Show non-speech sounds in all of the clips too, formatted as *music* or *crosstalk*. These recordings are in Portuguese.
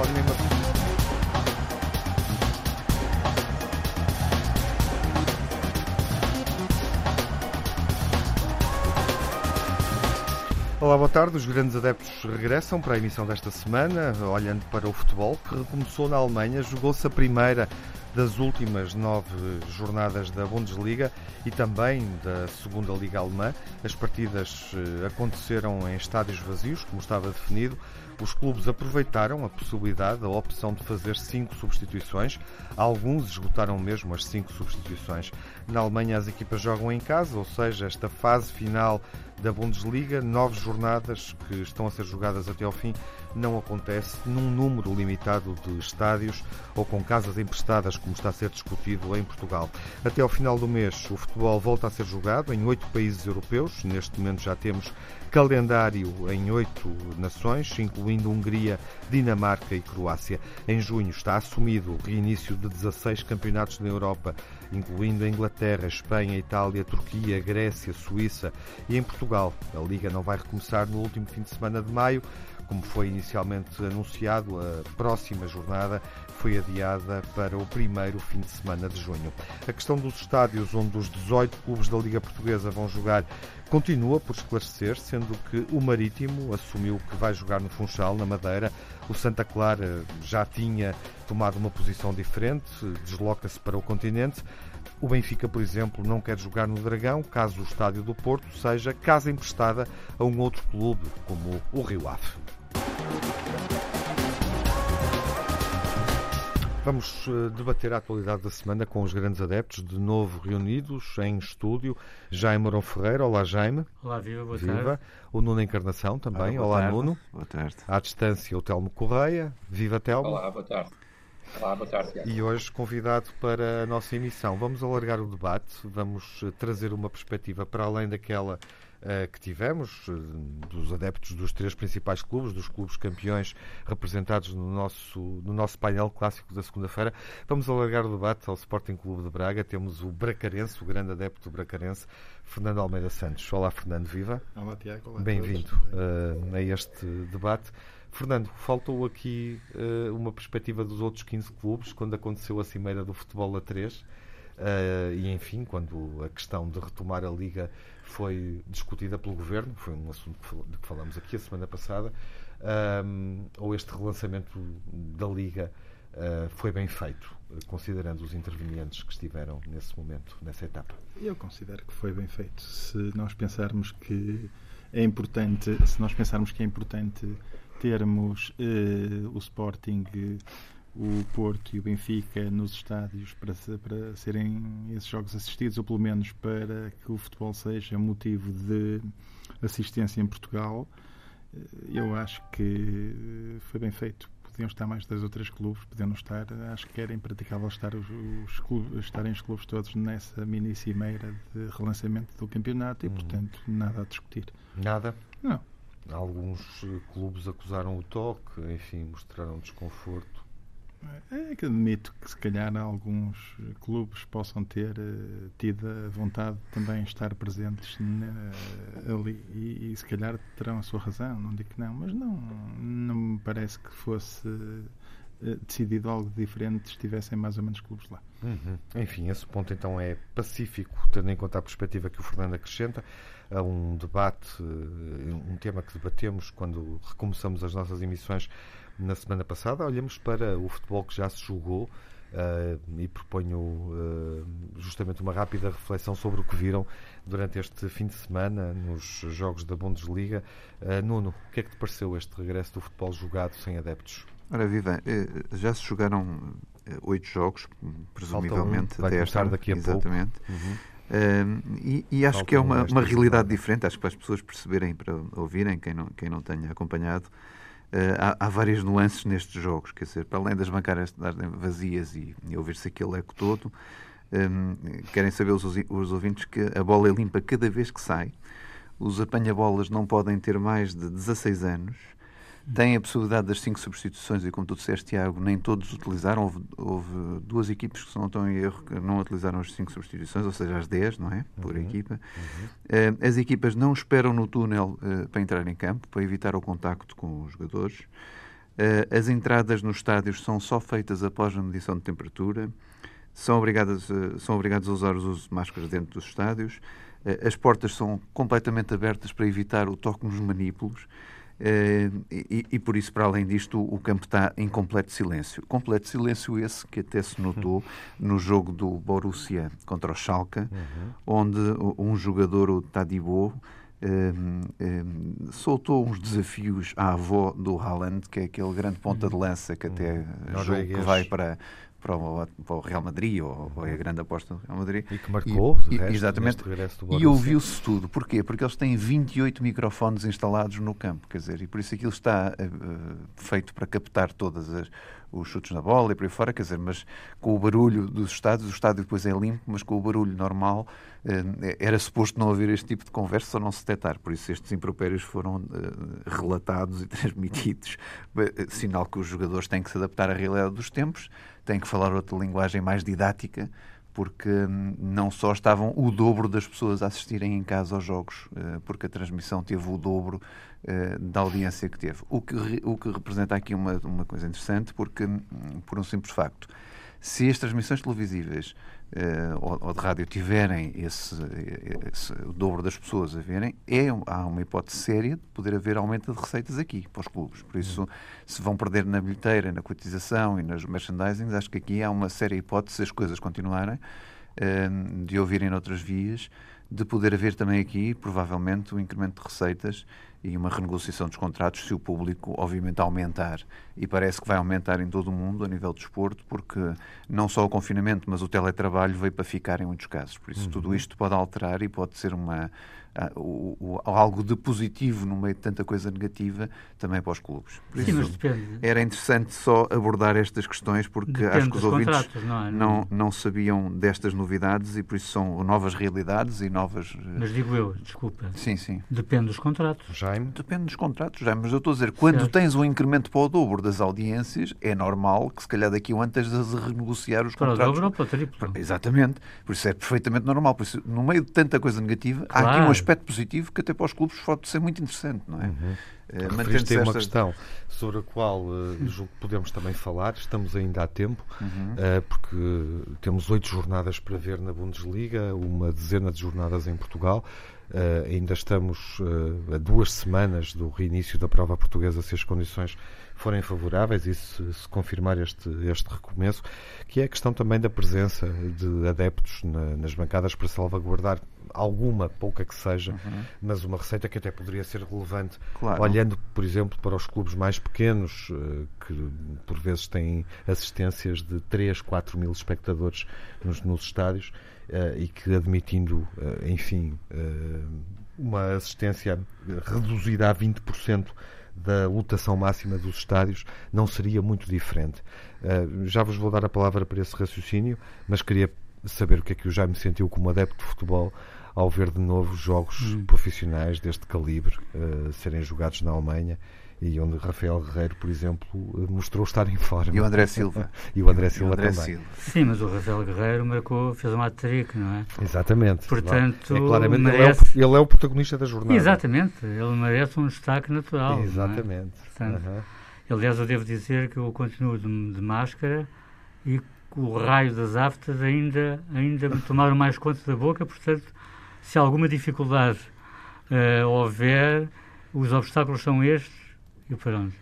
António Olá, boa tarde. Os grandes adeptos regressam para a emissão desta semana, olhando para o futebol, que recomeçou na Alemanha. Jogou-se a primeira das últimas nove jornadas da Bundesliga e também da segunda Liga Alemã. As partidas eh, aconteceram em estádios vazios, como estava definido. Os clubes aproveitaram a possibilidade, a opção de fazer cinco substituições. Alguns esgotaram mesmo as cinco substituições. Na Alemanha, as equipas jogam em casa, ou seja, esta fase final da Bundesliga, nove jornadas que estão a ser jogadas até ao fim, não acontece num número limitado de estádios ou com casas emprestadas, como está a ser discutido em Portugal. Até ao final do mês, o futebol volta a ser jogado em oito países europeus. Neste momento já temos calendário em oito nações, incluindo Hungria, Dinamarca e Croácia. Em junho está assumido o reinício de 16 campeonatos na Europa, incluindo a Inglaterra, Espanha, Itália, Turquia, Grécia, Suíça e em Portugal. A Liga não vai recomeçar no último fim de semana de maio, como foi inicialmente anunciado, a próxima jornada foi adiada para o primeiro fim de semana de junho. A questão dos estádios onde os 18 clubes da Liga Portuguesa vão jogar continua por esclarecer, sendo que o Marítimo assumiu que vai jogar no Funchal, na Madeira. O Santa Clara já tinha tomado uma posição diferente, desloca-se para o continente. O Benfica, por exemplo, não quer jogar no Dragão, caso o estádio do Porto seja casa emprestada a um outro clube, como o Rio Ave. Vamos eh, debater a atualidade da semana com os grandes adeptos, de novo reunidos em estúdio. Jaime Morão Ferreira, olá Jaime. Olá, viva, boa viva. tarde. O Nuno Encarnação também, olá, olá tarde. Nuno. Boa tarde. À distância, o Telmo Correia, viva Telmo. Olá, boa tarde. Olá, boa tarde. Tiago. E hoje convidado para a nossa emissão. Vamos alargar o debate, vamos eh, trazer uma perspectiva para além daquela que tivemos, uh, dos adeptos dos três principais clubes, dos clubes campeões representados no nosso, no nosso painel clássico da segunda-feira. Vamos alargar o debate ao Sporting Clube de Braga. Temos o Bracarense, o grande adepto do Bracarense, Fernando Almeida Santos. Olá, Fernando, viva. Olá, Tiago. Bem-vindo uh, a este debate. Fernando, faltou aqui uh, uma perspectiva dos outros 15 clubes quando aconteceu a cimeira do futebol a 3 uh, e, enfim, quando a questão de retomar a Liga foi discutida pelo Governo, foi um assunto de que falamos aqui a semana passada, um, ou este relançamento da Liga uh, foi bem feito, considerando os intervenientes que estiveram nesse momento, nessa etapa? Eu considero que foi bem feito. Se nós pensarmos que é importante, se nós pensarmos que é importante termos uh, o Sporting, o Porto e o Benfica nos estádios para, para serem esses jogos assistidos, ou pelo menos para que o futebol seja motivo de assistência em Portugal, uh, eu acho que foi bem feito. Podiam estar mais dois ou três clubes, podiam estar. Acho que era impraticável estar os, os clubes, estarem os clubes todos nessa mini cimeira de relançamento do campeonato e, Uhum. portanto, nada a discutir. Nada? Não. Alguns eh, clubes acusaram o toque, enfim, mostraram desconforto. É que admito que se calhar alguns clubes possam ter uh, tido a vontade de também estar presentes na, ali e, e, se calhar terão a sua razão, não digo que não, mas não, não me parece que fosse uh, decidido algo diferente se estivessem mais ou menos clubes lá. Uhum. Enfim, esse ponto então é pacífico, tendo em conta a perspectiva que o Fernando acrescenta a um debate, eh, um tema que debatemos quando recomeçamos as nossas emissões na semana passada. Olhamos para o futebol que já se jogou uh, e proponho uh, justamente uma rápida reflexão sobre o que viram durante este fim de semana nos jogos da Bundesliga. Uh, Nuno, o que é que te pareceu este regresso do futebol jogado sem adeptos? Ora, Viva, já se jogaram oito jogos, presumivelmente, um, até esta daqui a exatamente. pouco. Uhum. Uh, e, e acho Falta que é uma, um uma realidade diferente, acho que para as pessoas perceberem, para ouvirem, quem não, quem não tenha acompanhado, há, há, várias nuances nestes jogos, quer dizer, para além das bancárias estarem vazias e, e ouvir-se aquele eco todo, um, querem saber os, os ouvintes que a bola é limpa cada vez que sai, os apanha-bolas não podem ter mais de 16 anos, tem a possibilidade das cinco substituições e, como tu disseste, Tiago, nem todos utilizaram. Houve, houve, duas equipes que, se não estão em erro, que não utilizaram as cinco substituições, ou seja, as 10, não é? Por uhum. equipa. Uhum. Uh, as equipas não esperam no túnel uh, para entrar em campo, para evitar o contacto com os jogadores. as entradas nos estádios são só feitas após a medição de temperatura, são, obrigadas, são obrigados a usar os de máscaras dentro dos estádios, as portas são completamente abertas para evitar o toque nos manípulos. Uh, e, e, por isso, para além disto, o campo está em completo silêncio. Completo silêncio esse que até se notou no jogo do Borussia contra o Schalke, uhum. onde um jogador, o Tadibo, um, um, soltou uns desafios à avó do Haaland, que é aquele grande ponta de lança que até uhum. jogo que vai para, para o, para o, Real Madrid, ou, ou é a grande aposta do Real Madrid. E que marcou, e, resto, exatamente. E ouviu-se tudo. Porquê? Porque eles têm 28 microfones instalados no campo, quer dizer, e por isso aquilo está uh, feito para captar todas as os chutes na bola e por aí fora, quer dizer, mas com o barulho dos estádios, o estádio depois é limpo, mas com o barulho normal eh, era suposto não haver este tipo de conversa ou não se detectar, por isso estes impropérios foram eh, relatados e *laughs* transmitidos, eh, sinal que os jogadores têm que se adaptar à realidade dos tempos, têm que falar outra linguagem mais didática, porque hum, não só estavam o dobro das pessoas a assistirem em casa aos jogos, porque a transmissão teve o dobro eh, da audiência que teve. O que, o que representa aqui uma, uma coisa interessante, porque, hum, por um simples facto, se as transmissões televisivas ou, ou, de rádio tiverem esse, esse, o dobro das pessoas a verem, é, há uma hipótese séria de poder haver aumento de receitas aqui para os clubes. Por isso, se vão perder na bilheteira, na cotização e nas merchandising, acho que aqui há uma séria hipótese, se as coisas continuarem, uh, de ouvirem noutras vias, de poder haver também aqui, provavelmente, um incremento de receitas e uma renegociação dos contratos se o público, obviamente, aumentar. E parece que vai aumentar em todo o mundo a nível do desporto, porque não só o confinamento, mas o teletrabalho veio para ficar em muitos casos. Por isso, uhum. tudo isto pode alterar e pode ser uma, uh, uh, algo de positivo no meio de tanta coisa negativa também para os clubes. Por Sim, isso, Era interessante só abordar estas questões porque depende acho que os ouvintes não, é? não, não sabiam destas novidades e por isso são novas realidades e novas. Eh, mas digo eu, desculpa. Sim, sim. Depende dos contratos. Jaime? Depende dos contratos, Jaime. Mas eu estou a dizer, quando certo. tens um incremento para o dobro das audiências, é normal que se calhar daqui a um ano tens de renegociar os para contratos. Para o dobro ou para o triplo. Exatamente. Por isso é perfeitamente normal. Por isso, no meio de tanta coisa negativa, claro. há aqui um aspecto positivo que até para os clubes pode ser muito interessante, não é? Uhum. Uh, Referiste uma questão sobre a qual uh, julgo que podemos também falar, estamos ainda a tempo, uhum. uh, porque temos oito jornadas para ver na Bundesliga, uma dezena de jornadas em Portugal. Uh, ainda estamos uh, a duas semanas do reinício da prova portuguesa, se as condições forem favoráveis e se, se, confirmar este, este recomeço, que é a questão também da presença de adeptos na, nas bancadas para salvaguardar alguma, pouca que seja, uhum. mas uma receita que até poderia ser relevante, claro. olhando, por exemplo, para os clubes mais pequenos, uh, que por vezes têm assistências de 3, 4 mil espectadores nos, nos estádios e que admitindo, uh, enfim, uma assistência reduzida a 20% da lotação máxima dos estádios não seria muito diferente. Já vos vou dar a palavra para esse raciocínio, mas queria saber o que é que o Jaime sentiu como adepto de futebol ao ver de novo jogos hum. profissionais deste calibre uh, serem jogados na Alemanha e onde Rafael Guerreiro, por exemplo, mostrou estar em forma. E o André Silva. *laughs* e o André Silva o André também. Silva. Sim, mas o Rafael Guerreiro marcou, fez um hat-trick, não é? Exatamente. Portanto, é, claramente merece... ele, é o, ele, é o, protagonista da jornada. Exatamente, ele merece um destaque natural. É? Exatamente. É? Portanto, uhum. Aliás, eu devo dizer que eu continuo de, de máscara e o raio das aftas ainda, ainda me tomaram mais conta da boca, portanto, se alguma dificuldade uh, houver, os obstáculos são estes e pronto.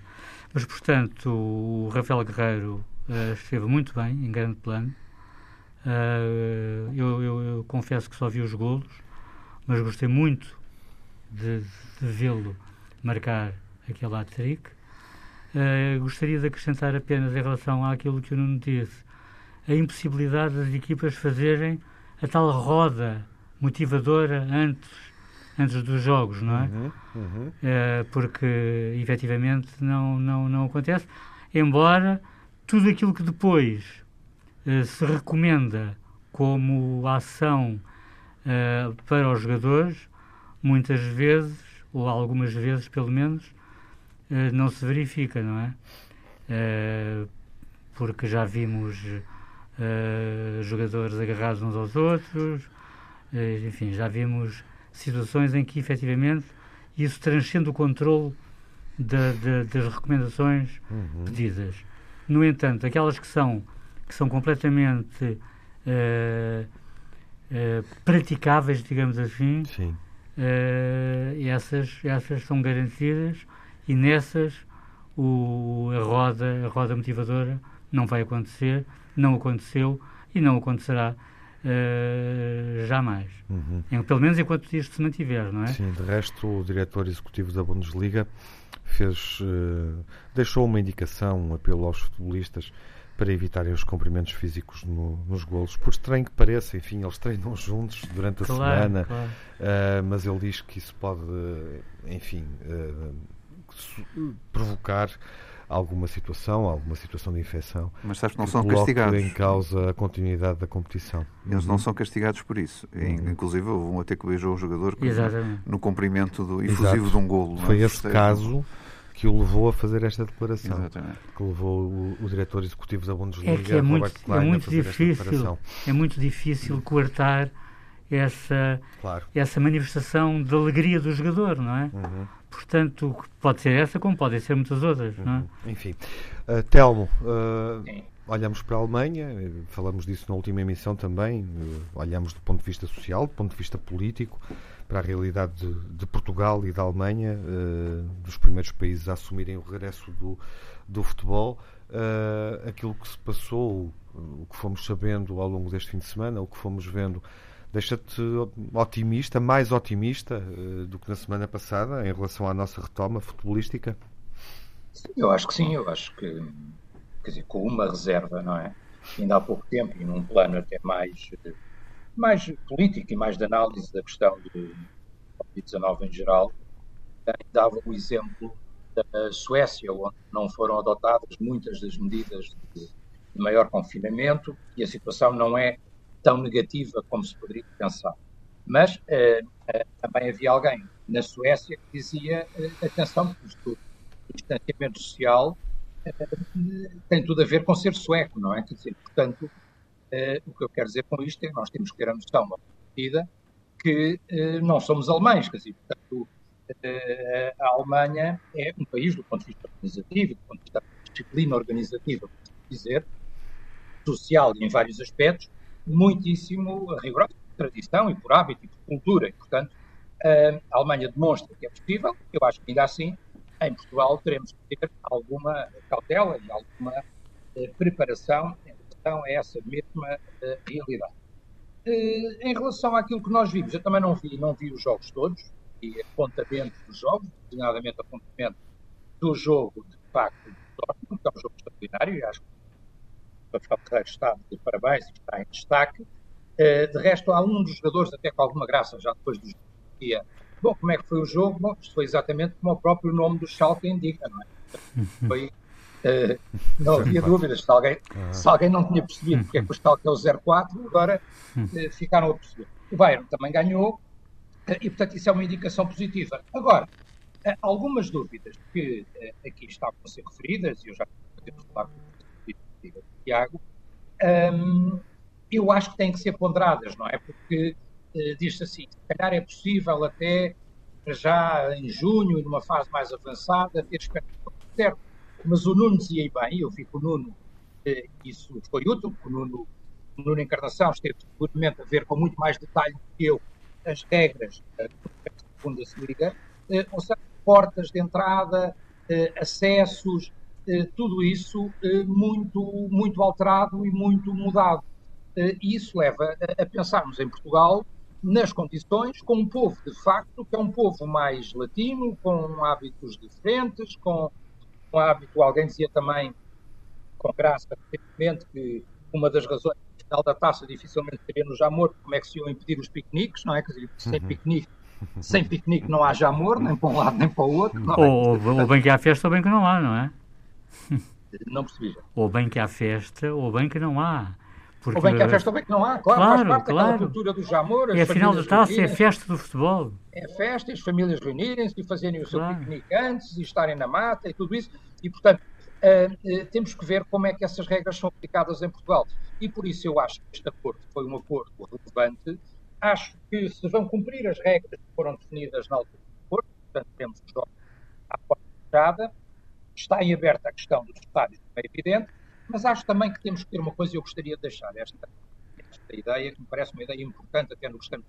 Mas, portanto, o Rafael Guerreiro uh, esteve muito bem, em grande plano. Uh, eu, eu, eu, confesso que só vi os golos, mas gostei muito de, de vê-lo marcar aquele hat-trick. Uh, gostaria de acrescentar apenas em relação àquilo que o Nuno disse, a impossibilidade das equipas fazerem a tal roda motivadora antes antes dos jogos, não é? Uhum, uhum. Uh, porque efetivamente não, não, não acontece. Embora tudo aquilo que depois uh, se recomenda como ação uh, para os jogadores, muitas vezes, ou algumas vezes pelo menos, não se verifica, não é? porque já vimos jogadores agarrados uns aos outros, enfim, já vimos situações em que efetivamente isso transcende o controle de, de, das recomendações uhum. pedidas. No entanto, aquelas que são, que são completamente uh, uh, praticáveis, digamos assim, uh, essas, essas são garantidas e nessas o, a, roda, a roda motivadora não vai acontecer, não aconteceu e não acontecerá uh, jamais. Uhum. Em, pelo menos enquanto isto se mantiver, não é? Sim, de resto, o diretor executivo da Bundesliga fez, uh, deixou uma indicação, um apelo aos futebolistas para evitarem os cumprimentos físicos no, nos golos. Por estranho que pareça, enfim, eles treinam juntos durante a claro, semana, claro. Uh, mas ele diz que isso pode, enfim, provocar alguma situação, alguma situação de infecção. Mas sabes que não que são castigados. em causa a continuidade da competição. Eles não são castigados por isso. Uhum. Inclusive, houve um até que beijou o jogador no cumprimento do efusivo Exato. de um golo. Foi esse caso que o levou a fazer esta declaração. Exatamente. Que levou o, o diretor executivo da Bundesliga, é que é muito, é muito difícil, É muito difícil coartar essa, claro. essa manifestação de alegria do jogador, não é? Uhum. Portanto, pode ser essa como podem ser muitas outras, não é? Uhum. Enfim. Uh, Telmo, uh, olhamos para a Alemanha, falamos disso na última emissão também, uh, olhamos do ponto de vista social, do ponto de vista político, para a realidade de, de Portugal e da Alemanha, dos primeiros países a assumirem o regresso do, do futebol. aquilo que se passou, o que fomos sabendo ao longo deste fim de semana, o que fomos vendo deixa-te otimista, mais otimista uh, do que na semana passada em relação à nossa retoma futebolística? Eu acho que sim, eu acho que, quer dizer, com uma reserva, não é? Ainda há pouco tempo, e num plano até mais, mais político e mais de análise da questão do Covid-19 em geral, dava o exemplo da Suécia, onde não foram adotadas muitas das medidas de maior confinamento e a situação não é tão negativa como se poderia pensar. Mas uh, uh, também havia alguém na Suécia que dizia: uh, atenção, porque o distanciamento social tem tudo a ver com ser sueco, não é? Quer dizer, portanto, o que eu quero dizer com isto é que nós temos que ter a noção, uma medida, que não somos alemães, quer dizer, portanto, a Alemanha é um país, do ponto de vista organizativo, do ponto de vista da disciplina organizativa, por dizer, social e em vários aspectos, muitíssimo rigorosa por tradição e por hábito e por cultura. E, portanto, a Alemanha demonstra que é possível. Eu acho que ainda assim, em Portugal, teremos que ter alguma cautela e alguma eh, preparação em relação a essa mesma eh, realidade. Eh, em relação àquilo que nós vimos, eu também não vi, não vi os jogos todos, e apontamento dos jogos, designadamente apontamento do jogo, de facto, do Dortmund, que é um jogo extraordinário, e acho que Rafael Ferreira está de parabéns e está em destaque. Uh, de resto, há um dos jogadores, até com alguma graça, já depois do dia. Bom, como é que foi o jogo? Bom, isto foi exatamente como o próprio nome do Schalke indica, não é? Foi, uh, não havia dúvidas. Se alguém, se alguém não tinha percebido porque é que o Schalke é o 04, agora uh, ficaram a perceber. O Bayern também ganhou e, portanto, isso é uma indicação positiva. Agora, algumas dúvidas que aqui estavam a ser referidas, e eu já podemos falar com Tiago, um, eu acho que têm que ser ponderadas, não é? Porque uh, diz-se assim, se calhar é possível até já em junho, numa fase mais avançada, ter expectativas. Certo, mas o Nuno dizia bem, eu fico o Nuno, uh, isso foi útil, o Nuno, o Nuno Encarnação esteve seguramente a ver com muito mais detalhe do que eu as regras uh, da Bundesliga, uh, ou seja, portas de entrada, acessos, eh, tudo isso eh, muito, muito alterado e muito mudado. Eh, e isso leva a pensarmos em Portugal nas condições, com um povo, de facto, que é um povo mais latino, com hábitos diferentes, com um hábito, alguém dizia também, com graça, recentemente, que uma das razões final da taça dificilmente seria no Jamor, como é que se iam impedir os piqueniques, não é? Quer dizer, sem uhum. piquenique sem piquenique não há jamor, nem para um lado nem para o outro. Ou, é? ou, ou bem que há festa ou bem que não há, não é? Não percebi. Ou bem que há festa, ou bem que não há. Porque... Ou bem que há festa, ou bem que não há. Claro, claro faz parte claro. cultura do jamor. É afinal de taça, é festa do futebol. É festa, as famílias reunirem-se e fazerem o seu claro. piquenique antes e estarem na mata e tudo isso. E, portanto, uh, uh, temos que ver como é que essas regras são aplicadas em Portugal. E por isso eu acho que este acordo foi um acordo relevante. Acho que se vão cumprir as regras que foram definidas na altura do acordo, portanto, temos os jogos à porta fechada, está em aberto a questão dos estádios, é evidente, mas acho também que temos que ter uma coisa, eu gostaria de deixar esta, esta ideia, que me parece uma ideia importante até no estamos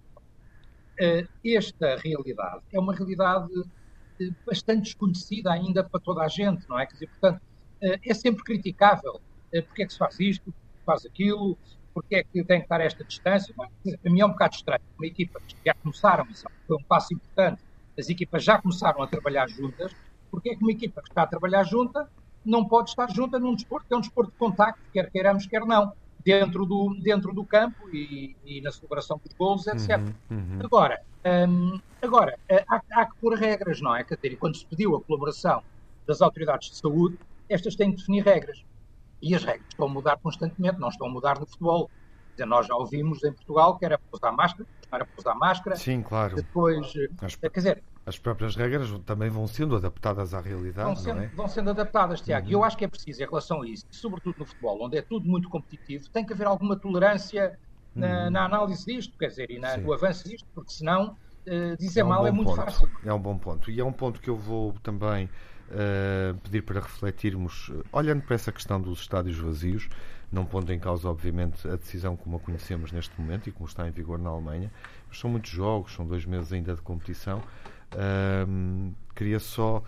uh, Esta realidade é uma realidade uh, bastante desconhecida ainda para toda a gente, não é? Quer dizer, portanto, uh, é sempre criticável. Porque é que se faz isto, faz aquilo, porque é que tem que estar esta distância? Bom, para mim é um bocado estranho. Uma equipa que já começaram, foi um passo importante, as equipas já começaram a trabalhar juntas, porque é que uma equipa que está a trabalhar junta não pode estar junta num desporto que é um desporto de contacto, quer queiramos, quer não, dentro do, dentro do campo e, e na celebração dos gols, etc. Uhum, uhum. Agora, hum, agora há, há, que pôr regras, não é? Dizer, quando se pediu a colaboração das autoridades de saúde, estas têm que definir regras. E as regras estão a mudar constantemente, não estão a mudar no futebol. Dizer, nós já ouvimos em Portugal que era para usar máscara, era para usar máscara. Sim, claro. Depois, as, quer dizer, as próprias regras também vão sendo adaptadas à realidade, vão sendo, não é? Vão sendo adaptadas, Tiago. E uhum. eu acho que é preciso, em relação a isso, sobretudo no futebol, onde é tudo muito competitivo, tem que haver alguma tolerância na, uhum. na análise disto, quer dizer, e na, no avanço disto, porque senão uh, dizer é um mal é muito ponto. fácil. É um bom ponto. E é um ponto que eu vou também uh, pedir para refletirmos, olhando para essa questão dos estádios vazios, não pondo em causa, obviamente, a decisão como a conhecemos neste momento e como está em vigor na Alemanha, mas são muitos jogos, são dois meses ainda de competição. Uh, queria só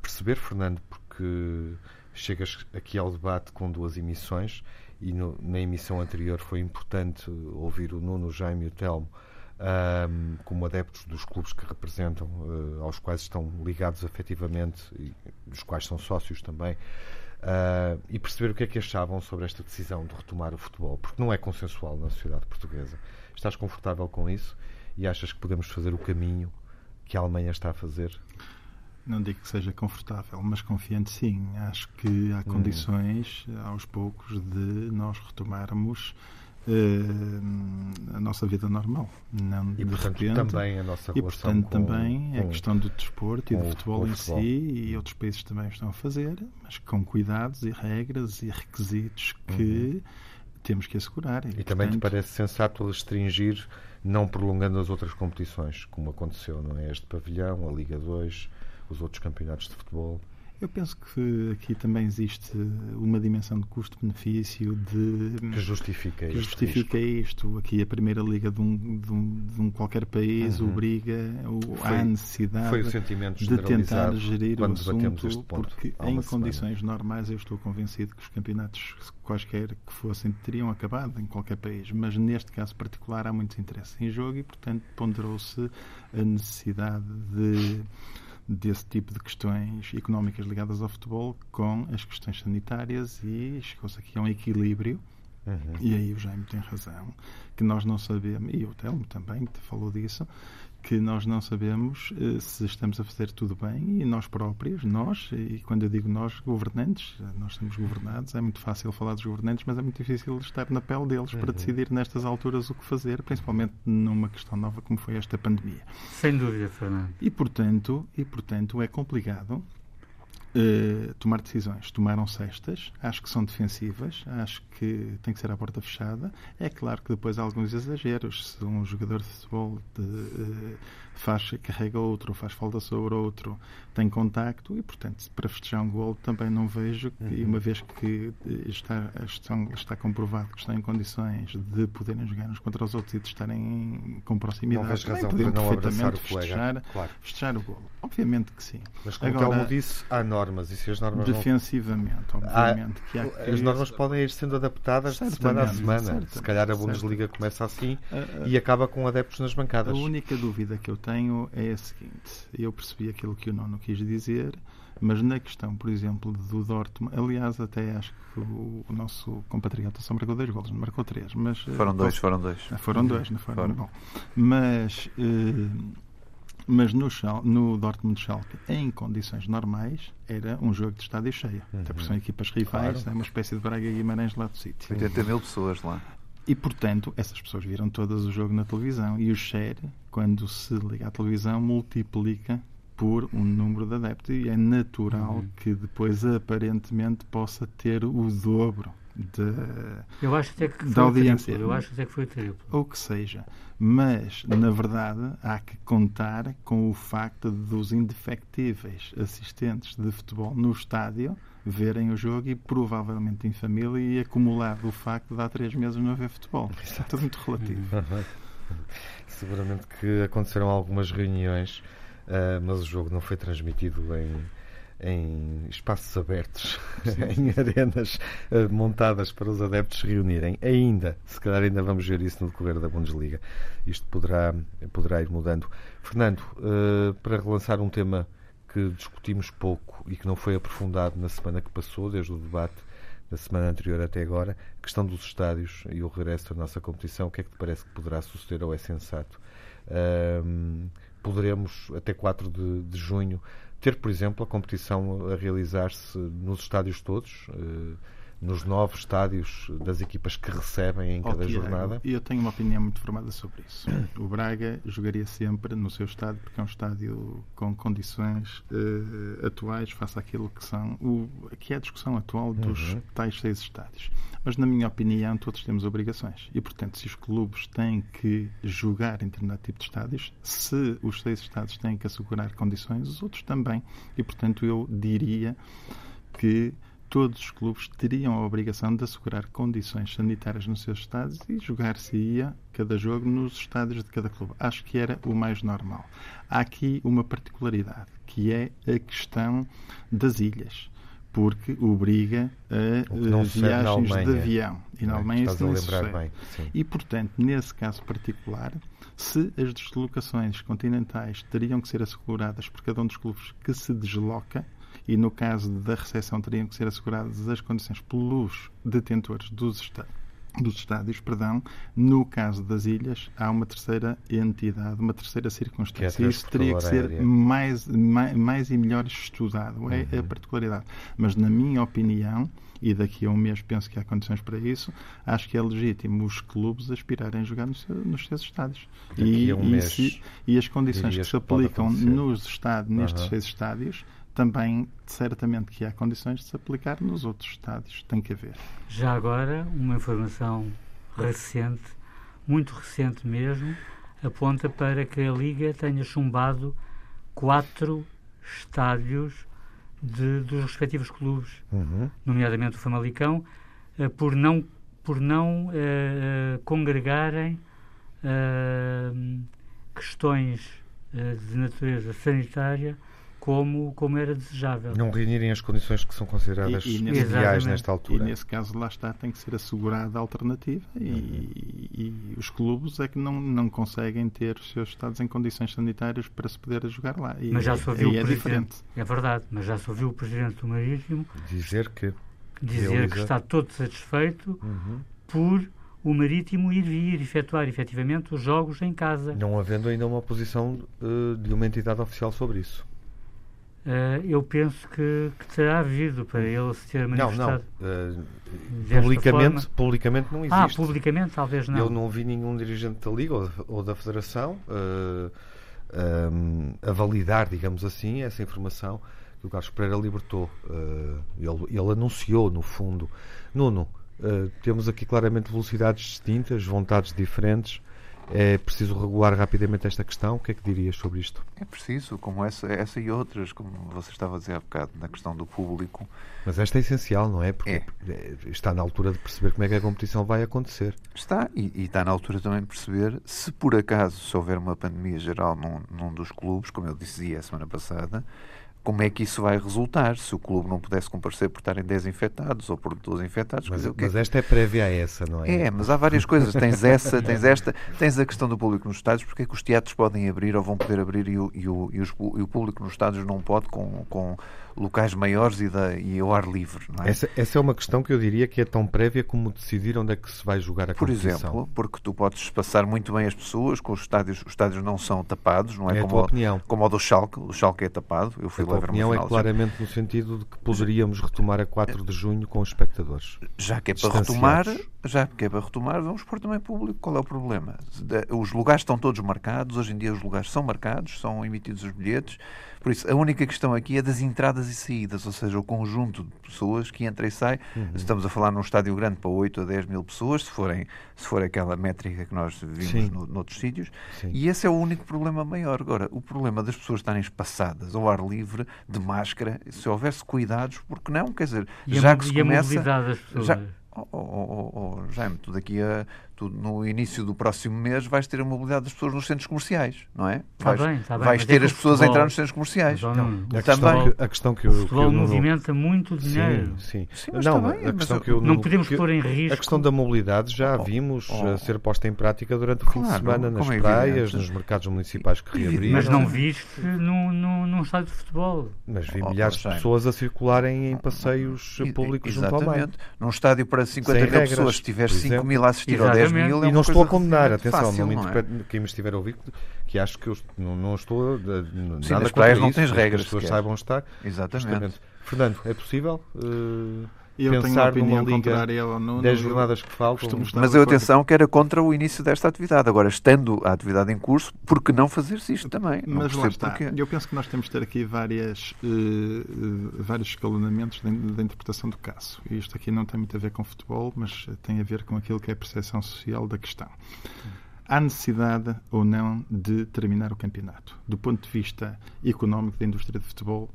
perceber, Fernando, porque chegas aqui ao debate com duas emissões e no, na emissão anterior foi importante ouvir o Nuno, o Jaime e o Telmo um, como adeptos dos clubes que representam, uh, aos quais estão ligados afetivamente e dos quais são sócios também, uh, e perceber o que é que achavam sobre esta decisão de retomar o futebol, porque não é consensual na sociedade portuguesa. Estás confortável com isso e achas que podemos fazer o caminho que a Alemanha está a fazer? Não digo que seja confortável, mas confiante sim. Acho que há hum. condições, hum. aos poucos, de nós retomarmos uh, a nossa vida normal. Não e, portanto, repente, também a nossa E, portanto, com, também com, a questão do desporto e do futebol em futebol. si, e outros países também estão a fazer, mas com cuidados e regras e requisitos que uhum. temos que assegurar. E, e portanto, também te parece sensato restringir, não prolongando as outras competições, como aconteceu, não é? Este pavilhão, a Liga 2, os outros campeonatos de futebol. Eu penso que aqui também existe uma dimensão de custo-benefício de que justifica, que justifica isto. Aqui a primeira liga de um, de um, de um qualquer país uhum. obriga o, foi, à necessidade de tentar gerir o assunto, porque em condições normais eu estou convencido que os campeonatos quaisquer que fossem teriam acabado em qualquer país, mas neste caso particular há muito interesse em jogo e portanto ponderou-se a necessidade de desse tipo de questões económicas ligadas ao futebol com as questões sanitárias e chegou-se aqui a um equilíbrio. Uhum. E aí o Jaime tem razão, que nós não sabemos, e o Telmo também que falou disso, que nós não sabemos uh, se estamos a fazer tudo bem e nós próprios, nós, e quando eu digo nós, governantes, nós somos governados, é muito fácil falar dos governantes, mas é muito difícil estar na pele deles uhum. para decidir nestas alturas o que fazer, principalmente numa questão nova como foi esta pandemia. Sem dúvida, Fernando. E portanto, e, portanto é complicado Uh, tomar decisões. Tomaram cestas, acho que são defensivas, acho que tem que ser à porta fechada. É claro que depois há alguns exageros. Se um jogador de futebol de, uh, faz, carrega outro, faz falta sobre outro, tem contacto e, portanto, para festejar um gol também não vejo, que, uhum. uma vez que eh, está, está comprovado que estão em condições de poderem jogar uns contra os outros e de estarem com proximidade, não razão para não perfeitamente o festejar, claro. festejar o gol. Obviamente que sim. Mas como Agora, Telmo disse, há normas e se as normas defensivamente, não... obviamente. Há, que há as normas podem ir sendo adaptadas de semana a semana. Se calhar a Bundesliga começa assim uh, uh, e acaba com adeptos nas bancadas. A única dúvida que eu tenho é a seguinte: eu percebi aquilo que o Nono quis dizer, mas na questão, por exemplo, do Dortmund, aliás, até acho que o, o nosso compatriota só marcou dois golos, não marcou três. Mas, foram dois, foram dois. Ah, foram dois, não foram? foram. Bom, mas. Uh, mas no, no Dortmund Schalke, em condições normais, era um jogo de estádio cheio. Uhum. Até porque são equipas rivais, claro. é uma espécie de Braga e Guimarães lá do sítio. 80 mil pessoas lá. E, portanto, essas pessoas viram todas o jogo na televisão. E o share, quando se liga à televisão, multiplica por um número de adeptos. E é natural uhum. que depois, aparentemente, possa ter o dobro de, eu acho até que da audiência. Triplo. Eu acho até que foi triplo. Ou que seja. Mas, na verdade, há que contar com o facto dos indefectíveis assistentes de futebol no estádio verem o jogo e provavelmente em família e acumulado o facto de há três meses não haver futebol. *laughs* É tudo muito relativo. Seguramente que aconteceram algumas reuniões, uh, mas o jogo não foi transmitido em em espaços abertos, *laughs* em arenas uh, montadas para os adeptos se reunirem. Ainda, se calhar ainda vamos ver isso no decorrer da Bundesliga. Isto poderá, poderá ir mudando. Fernando, uh, para relançar um tema que discutimos pouco e que não foi aprofundado na semana que passou, desde o debate da semana anterior até agora, a questão dos estádios e o regresso da nossa competição, o que é que te parece que poderá suceder ou é sensato? Uh, poderemos, até 4 de, de junho, ter, por exemplo, a competição a realizar-se nos estádios todos, eh, nos novos estádios das equipas que recebem em cada jornada? Eu tenho uma opinião muito formada sobre isso. O Braga jogaria sempre no seu estádio, porque é um estádio com condições uh, atuais face àquilo que são o, que é a discussão atual dos uhum. tais seis estádios. Mas, na minha opinião, todos temos obrigações. E, portanto, se os clubes têm que jogar em determinado tipo de estádios, se os seis estádios têm que assegurar condições, os outros também. E, portanto, eu diria que todos os clubes teriam a obrigação de assegurar condições sanitárias nos seus estádios e jogar-se-ia cada jogo nos estádios de cada clube. Acho que era o mais normal. Há aqui uma particularidade, que é a questão das ilhas porque obriga a viagens de avião. E na Alemanha isso não sucede. E, portanto, nesse caso particular, se as deslocações continentais teriam que ser asseguradas por cada um dos clubes que se desloca, e no caso da recepção teriam que ser asseguradas as condições pelos detentores dos estados dos estádios, perdão, no caso das ilhas, há uma terceira entidade, uma terceira circunstância. É Isso teria que ser mais, mais, mais, e melhor estudado, é uhum. a particularidade. Mas, na minha opinião, e daqui a um mês penso que há condições para isso, acho que é legítimo os clubes aspirarem a jogar no seu, nos seus estádios. E, um e, se, e, as condições que se aplicam nos estádios, nestes uhum. seis estádios também certamente que há condições de se aplicar nos outros estádios. Tem que haver. Já agora, uma informação recente, muito recente mesmo, aponta para que a Liga tenha chumbado quatro estádios de, dos respectivos clubes, uhum. nomeadamente o Famalicão, uh, por não, por não uh, congregarem uh, questões de natureza sanitária como, como era desejável. Não reunirem as condições que são consideradas e, e ideais nesta altura. E nesse caso, lá está, tem que ser assegurada a alternativa e, e, os clubes é que não, não conseguem ter os seus estados em condições sanitárias para se poder jogar lá. E mas já se ouviu é, o diferente. É verdade, mas já se ouviu o Presidente do Marítimo dizer que, dizer realiza... que está todo satisfeito uhum. por o Marítimo ir vir efetuar efetivamente os jogos em casa. Não havendo ainda uma posição uh, de uma entidade oficial sobre isso. Uh, eu penso que, que, terá havido para ele se ter manifestado. Não, não. Uh, publicamente, publicamente não ah, existe. Ah, publicamente talvez não. Eu não vi nenhum dirigente da Liga ou, ou da Federação uh, um, a validar, digamos assim, essa informação que o Carlos Pereira libertou. Ele, ele, anunciou, no fundo. Nuno, temos aqui claramente velocidades distintas, vontades diferentes. É preciso regular rapidamente esta questão. O que é que dirias sobre isto? É preciso, como essa, essa e outras, como você estava a dizer há bocado, na questão do público. Mas esta é essencial, não é? Porque é. está na altura de perceber como é que a competição vai acontecer. Está, e, e está na altura também de perceber se por acaso se houver uma pandemia geral num, num dos clubes, como eu dizia a semana passada, como é que isso vai resultar se o clube não pudesse comparecer por estarem 10 infectados ou por 12 infectados. Mas, dizer, mas é esta é prévia a essa, não é? É, mas há várias coisas. Tens essa, tens esta, tens a questão do público nos estádios, porque é que os teatros podem abrir ou vão poder abrir e o, e o, e os, e o público nos estádios não pode com, com locais maiores e, da, e ao ar livre. É? Essa, essa, é uma questão que eu diria que é tão prévia como decidir onde é que se vai jogar a Por competição. Por exemplo, porque tu podes passar muito bem as pessoas, com os estádios, os estádios não são tapados, não é, é como, a opinião. como o do Schalke, o Schalke é tapado, eu fui a tua opinião é claramente no sentido de que poderíamos retomar a 4 de junho com os espectadores. Já que é para retomar, já que é para retomar, vamos pôr também público. Qual é o problema? Os lugares estão todos marcados, hoje em dia os lugares são marcados, são emitidos os bilhetes, Por isso, a única questão aqui é das entradas e saídas, ou seja, o conjunto de pessoas que entra e sai. Uhum. Estamos a falar num estádio grande para 8 a 10 mil pessoas, se, forem, se for aquela métrica que nós vimos no, noutros sítios. Sim. E esse é o único problema maior. Agora, o problema das pessoas estarem espaçadas ao ar livre, de máscara, se houvesse cuidados, porque não? Quer dizer, e já a, que se e começa. A mobilidade das pessoas. Já, Oh, oh, oh, oh, Jaime, tu daqui a tu, no início do próximo mês vais ter a mobilidade das pessoas nos centros comerciais, não é? Tá vais, bem, tá bem, vais ter é as pessoas futebol, a entrar nos centros comerciais. Não, não, a, questão que, a questão que eu. O futebol que eu movimenta muito dinheiro. Sim, sim. sim não, bem, a questão que eu. Não podemos pôr em risco. A questão da mobilidade já oh, vimos oh, ser posta em prática durante o claro, fim de semana nas é praias, nos mercados municipais que reabriram. Mas não viste num, num, num estádio de futebol. Mas vi milhares de pessoas a circularem em passeios públicos junto ao mar. Num estádio para 50 mil pessoas, se tiver 5 mil a assistir ou 10 mil, e não estou a condenar, atenção, não me quem me estiver a ouvir, que acho que eu não, não estou Sim, nada praias não tens regras. As pessoas saibam estar. Exatamente. Justamente. Fernando, é possível uh, eu pensar tenho numa liga ao Nuno, 10 jornadas que faltam? Mas eu atenção que era contra o início desta atividade. Agora, estando a atividade em curso, por que não fazer-se isto também? Não mas lá está. Porquê. Eu penso que nós temos de ter aqui várias, uh, uh, vários escalonamentos da interpretação do caso. E isto aqui não tem muito a ver com futebol, mas tem a ver com aquilo que é a percepção social da questão há necessidade ou não de terminar o campeonato. Do ponto de vista económico da indústria de futebol.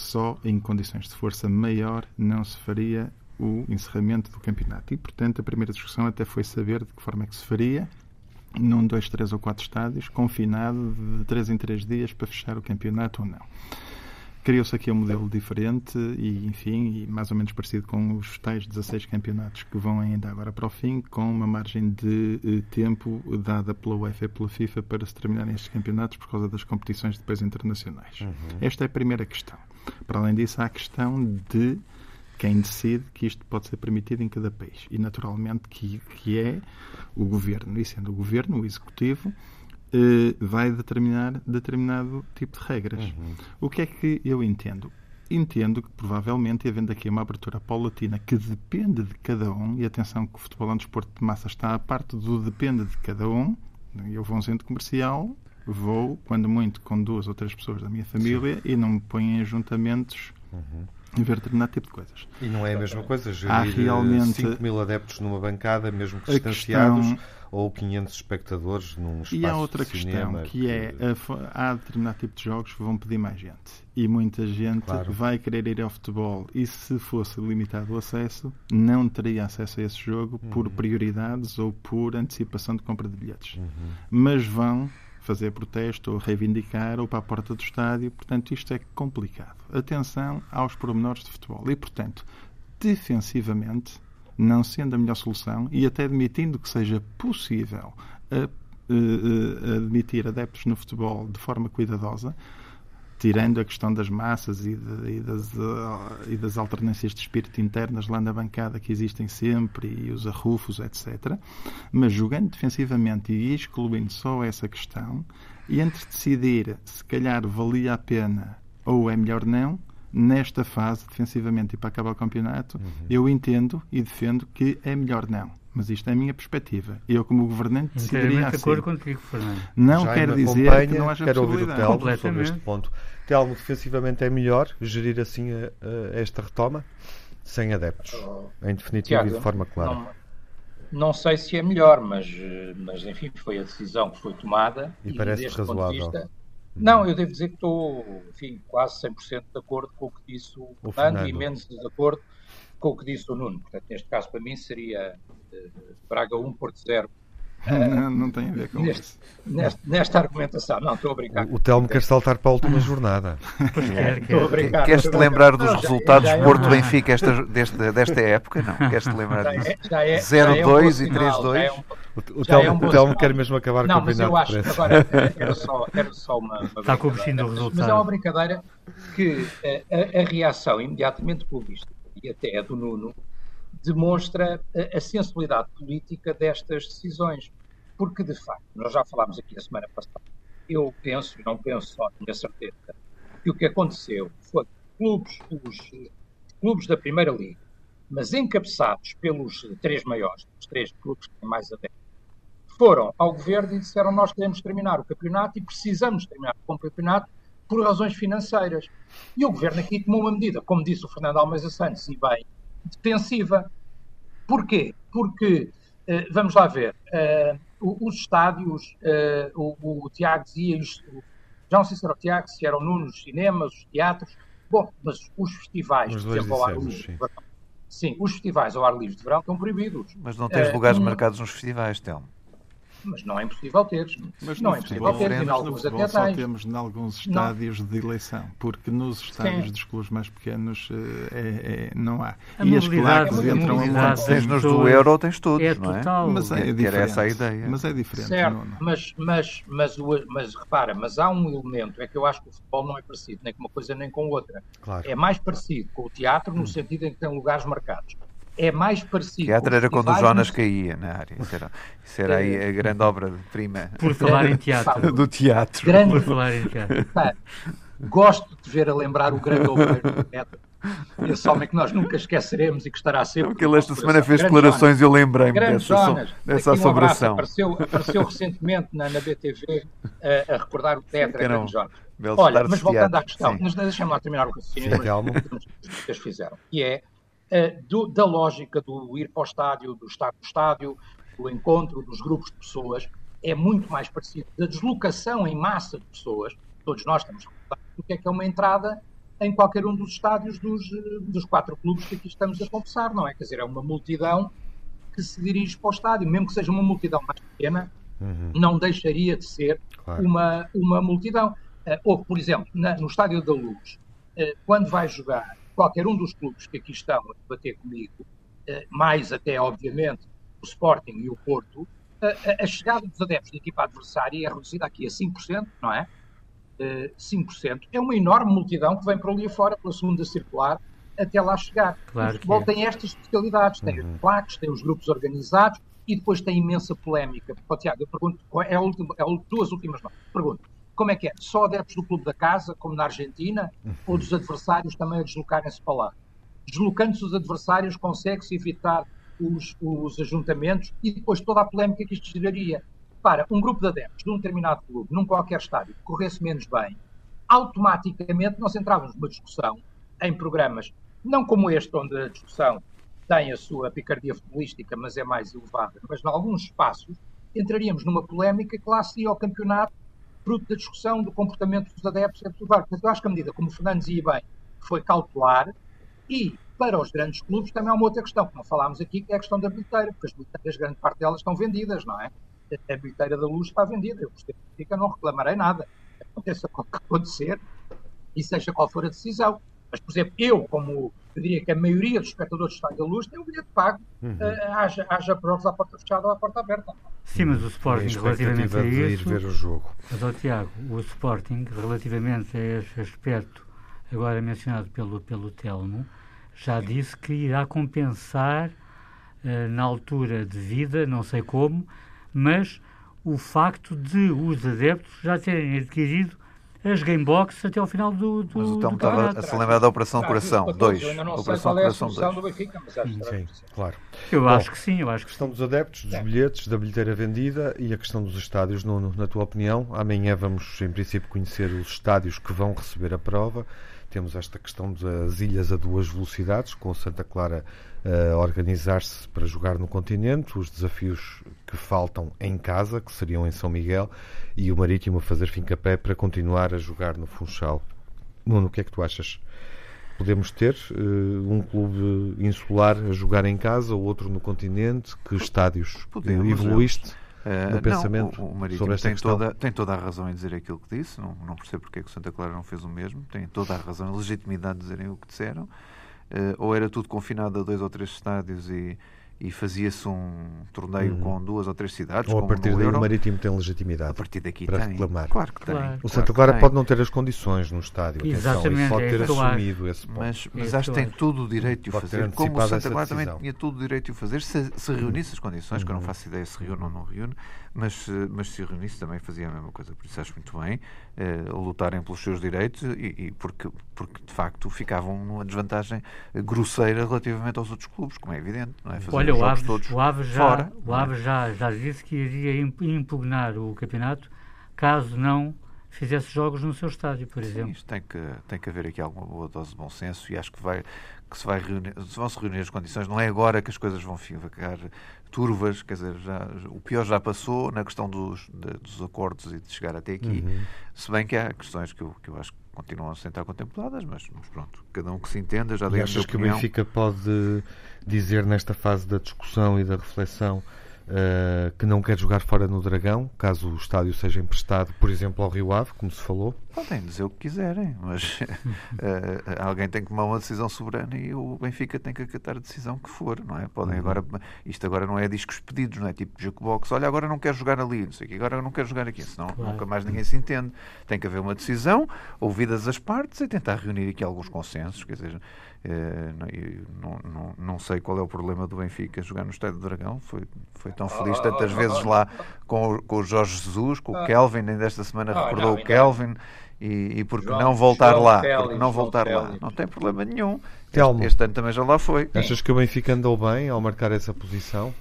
Só em condições de força maior não se faria o encerramento do campeonato. E, portanto, a primeira discussão até foi saber de que forma é que se faria, num, dois, três ou quatro estádios, confinado de três em três dias para fechar o campeonato ou não. Criou-se aqui um modelo diferente e, enfim, e mais ou menos parecido com os tais 16 campeonatos que vão ainda agora para o fim, com uma margem de eh, tempo dada pela UEFA e pela FIFA para se terminarem estes campeonatos por causa das competições depois internacionais. Uhum. Esta é a primeira questão. Para além disso, há a questão de quem decide que isto pode ser permitido em cada país. E, naturalmente, que, que é o governo. E sendo o governo, o executivo, vai determinar determinado tipo de regras. Uhum. O que é que eu entendo? Entendo que, provavelmente, havendo aqui uma abertura paulatina que depende de cada um, e atenção que o futebol é um desporto de massa está à parte do depende de cada um, eu vou a um centro comercial, vou, quando muito, com duas ou três pessoas da minha família Sim. e não me ponho em ajuntamentos uhum. ver determinado tipo de coisas. E não é a mesma coisa, gerir Há realmente 5 mil adeptos numa bancada, mesmo que distanciados. Questão ou 500 espectadores num espaço E há outra de questão, que, que é, há determinado tipo de jogos que vão pedir mais gente. E muita gente claro. vai querer ir ao futebol. E se fosse limitado o acesso, não teria acesso a esse jogo uhum. por prioridades ou por antecipação de compra de bilhetes. Uhum. Mas vão fazer protesto ou reivindicar ou para a porta do estádio. Portanto, isto é complicado. Atenção aos pormenores de futebol. E, portanto, defensivamente, não sendo a melhor solução e até admitindo que seja possível a, a, a admitir adeptos no futebol de forma cuidadosa, tirando a questão das massas e, de, e, das, uh, e, das, alternâncias de espírito internas lá na bancada que existem sempre e os arrufos, etc. Mas jogando defensivamente e excluindo só essa questão, e entre decidir se calhar valia a pena ou é melhor não, nesta fase, defensivamente e para acabar o campeonato, uhum. eu entendo e defendo que é melhor não. Mas isto é a minha perspectiva. Eu, como governante, decidiria assim. de acordo contigo, Fernando. Não Já quer dizer que não haja quero ouvir o Telmo sobre este ponto. Telmo, defensivamente é melhor gerir assim a, a esta retoma? Sem adeptos, em definitivo Tiago, e de forma clara. Não, não, sei se é melhor, mas, mas enfim, foi a decisão que foi tomada. E, e parece razoável. Não, eu devo dizer que estou, enfim, quase 100% de acordo com o que disse o, o Fernando e menos de acordo com o que disse o Nuno. Portanto, neste caso, para mim, seria uh, Braga 1, Porto 0. *laughs* Não, não tem a ver com neste, isso. Nesta, nesta argumentação, não, estou a brincar. O, o Telmo quer saltar para a última jornada. Brincar. Queres-te lembrar dos não, resultados já, já é Porto-Benfica esta, desta, desta época? Não, queres-te lembrar disso? É, 0-2 é, e 3-2? É um, o, o Telmo, é um o Telmo quer mesmo acabar não, com o. Não, mas eu acho que agora era só, era só uma, uma Está com o resultado. Mas é uma brincadeira que a, a, a reação imediatamente populista e até a do Nuno demonstra a, sensibilidade política destas decisões. Porque, de facto, nós já falámos aqui a semana passada, eu penso, e não penso só, tenho a certeza, que o que aconteceu foi que clubes, os clubes da Primeira Liga, mas encabeçados pelos três maiores, os três clubes que têm mais adeptos, foram ao governo e disseram nós queremos terminar o campeonato e precisamos terminar o campeonato por razões financeiras. E o governo aqui tomou uma medida, como disse o Fernando Almeida Santos, e bem, defensiva. Porquê? Porque, uh, vamos lá ver, uh, os estádios, uh, o, o, Tiago dizia, os, já não sei se era o Tiago, se eram Nuno, os cinemas, os teatros, bom, mas os festivais, por exemplo, ao ar livre, sim. os festivais ao ar livre de verão estão proibidos. Mas não tens lugares marcados nos festivais, Telmo mas não é impossível ter. Mas não é impossível ter, em alguns até só tens. temos em alguns estádios não. de eleição, porque nos estádios Sim. dos clubes mais pequenos eh, é, é, não há. A e as placas entram a Tens nos do Euro, tens todos, é não é? Total. Mas é diferente. essa a ideia. Mas é diferente. Certo, não, não. Mas, mas, mas, mas, mas repara, mas há um elemento, é que eu acho que o futebol não é parecido nem com uma coisa nem com outra. Claro. É mais parecido com o teatro no hum. sentido em que tem lugares marcados é mais parecido. Teatro era quando o Jonas caía na área. Isso era, isso era aí a grande obra-prima. Por falar em teatro. *laughs* Do teatro. Grande... Por falar em teatro. gosto de ver a lembrar o grande obreiro do teatro. Esse homem que nós nunca esqueceremos e que estará sempre. Porque ele esta semana fez declarações e eu lembrei-me dessa, dessa assombração. Um apareceu, apareceu recentemente na, na BTV a, a recordar o teatro, Sim, grande Jonas. Olha, mas voltando à questão, deixa-me lá terminar o raciocínio que eles fizeram. E é do, da lógica do ir para o estádio, do estar no estádio, do encontro dos grupos de pessoas, é muito mais parecido da deslocação em massa de pessoas, todos nós estamos do que é que é uma entrada em qualquer um dos estádios dos, dos quatro clubes que aqui estamos a conversar, não é? Quer dizer, é uma multidão que se dirige para o estádio, mesmo que seja uma multidão mais pequena, uhum. não deixaria de ser claro. uma, uma multidão. Uh, ou, por exemplo, na, no Estádio da Luz, uh, quando vai jogar qualquer um dos clubes que aqui estão a debater comigo, eh, mais até, obviamente, o Sporting e o Porto, a, chegada dos adeptos da equipa adversária é reduzida aqui a 5%, não é? 5%. Eh, é uma enorme multidão que vem para ali afora, pela segunda circular, até lá chegar. Claro o futebol é. tem estas especialidades, tem uhum. os plaques, tem os grupos organizados e depois tem imensa polémica. Porque, Tiago, eu pergunto, é, a última, é a duas últimas não. Pergunto, como é que é? Só adeptos do clube da casa, como na Argentina, ou dos adversários também a deslocarem-se para lá? Deslocando-se os adversários, consegue-se evitar os, os ajuntamentos e depois toda a polémica que isto geraria. Para um grupo de adeptos de um determinado clube, num qualquer estádio, que corresse menos bem, automaticamente nós entrávamos numa discussão em programas, não como este, onde a discussão tem a sua picardia futebolística, mas é mais elevada, mas em alguns espaços entraríamos numa polémica que lá se ia ao campeonato fruto da discussão do comportamento dos adeptos e do VAR. Portanto, eu acho que a medida, como o Fernando dizia bem, foi cautelar e para os grandes clubes também há uma outra questão que não falámos aqui, que é a questão da bilheteira, porque as bilheteiras, grande parte delas estão vendidas, não é? A bilheteira da luz está vendida, eu fica, não reclamarei nada. Aconteça o que acontecer e seja qual for a decisão. Mas, por exemplo, eu, como eu diria que a maioria dos espectadores do Estádio da Luz tem o bilhete pago, uhum. uh, haja, haja jogos à porta fechada ou à porta aberta. Sim, mas o Sporting, relativamente a isso... ver o jogo. Mas, oh, Tiago, o Sporting, relativamente a esse aspecto agora mencionado pelo, pelo Telmo, já disse que irá compensar uh, na altura de vida, não sei como, mas o facto de os adeptos já terem adquirido as Gamebox até ao final do, do Mas o Tom estava a se lembrar da Operação Coração 2. Operação Coração 2. do Benfica, mas acho sim, claro. Eu Bom, acho que sim, eu acho que A questão dos adeptos, dos é. bilhetes, da bilheteira vendida e a questão dos estádios, Nuno, na tua opinião, amanhã vamos, em princípio, conhecer os estádios que vão receber a prova. Temos esta questão das ilhas a duas velocidades, com Santa Clara a organizar-se para jogar no continente, os desafios que faltam em casa, que seriam em São Miguel, e o Marítimo a fazer fim-capé para continuar a jogar no Funchal. Nuno, o que é que tu achas? Podemos ter uh, um clube insular a jogar em casa, ou outro no continente? Que estádios Podemos, evoluíste? Uh, no pensamento não, o, o Marítimo tem toda, tem toda a razão em dizer aquilo que disse, não, não percebo porque é que o Santa Clara não fez o mesmo, tem toda a razão, a legitimidade de dizerem o que disseram. Uh, ou era tudo confinado a dois ou três estádios e, e fazia-se um torneio uhum. com duas ou três cidades. Ou a partir daí o Marítimo tem legitimidade a partir daqui para tem. reclamar. Claro que claro. tem. O Santa Clara pode não ter as condições no estádio, Exatamente, atenção, pode é ter assumido esse ponto. Mas, mas acho que tem todo o direito de o fazer. Como o Santa Clara também tinha todo o direito de o fazer, se, se reunisse as condições, uhum. que eu não uhum. faço ideia se reúne ou não reúne, mas, mas se reunisse também fazia a mesma coisa. Por isso acho muito bem uh, lutarem pelos seus direitos e, e, porque, porque de facto ficavam numa desvantagem grosseira relativamente aos outros clubes, como é evidente. Não é? Fazer Olha, o Aves, todos o Aves, já, fora, o Aves já, já disse que iria impugnar o campeonato caso não fizesse jogos no seu estádio, por Sim, exemplo. Isto tem que, tem que haver aqui alguma boa dose de bom senso e acho que, vai, que se, vai reunir, se vão se reunir as condições. Não é agora que as coisas vão ficar turvas, quer dizer, já, o pior já passou na questão dos, de, dos acordos e de chegar até aqui. Uhum. Se bem que há questões que eu, que eu acho que continuam a ser contempladas, mas, mas pronto, cada um que se entenda, já E dei a achas minha que o opinião. Benfica pode dizer nesta fase da discussão e da reflexão uh, que não quer jogar fora no Dragão, caso o estádio seja emprestado, por exemplo, ao Rio Ave, como se falou? Podem dizer o que quiserem, mas uh, *laughs* alguém tem que tomar uma decisão soberana e o Benfica tem que acatar a decisão que for, não é? Podem Uhum. agora, isto agora não é discos pedidos, não é tipo jukebox, olha, agora não quero jogar ali, não sei o quê, agora não quero jogar aqui, senão Claro. nunca mais ninguém se entende. Tem que haver uma decisão, ouvidas as partes e tentar reunir aqui alguns consensos, quer dizer, eh, não, não, não, sei qual é o problema do Benfica jogar no Estádio do Dragão, foi, foi tão feliz Oh, tantas oh, vezes oh, lá com, o- com o Jorge Jesus, com o Ah. Kelvin, ainda esta semana recordou não, o Kelvin. E, e porque João- não voltar João lá? Félix, porque não João voltar lá? Félix. Não tem problema nenhum. Telmo. Este, este ano também já lá foi. Achas que o Benfica andou bem ao marcar essa posição?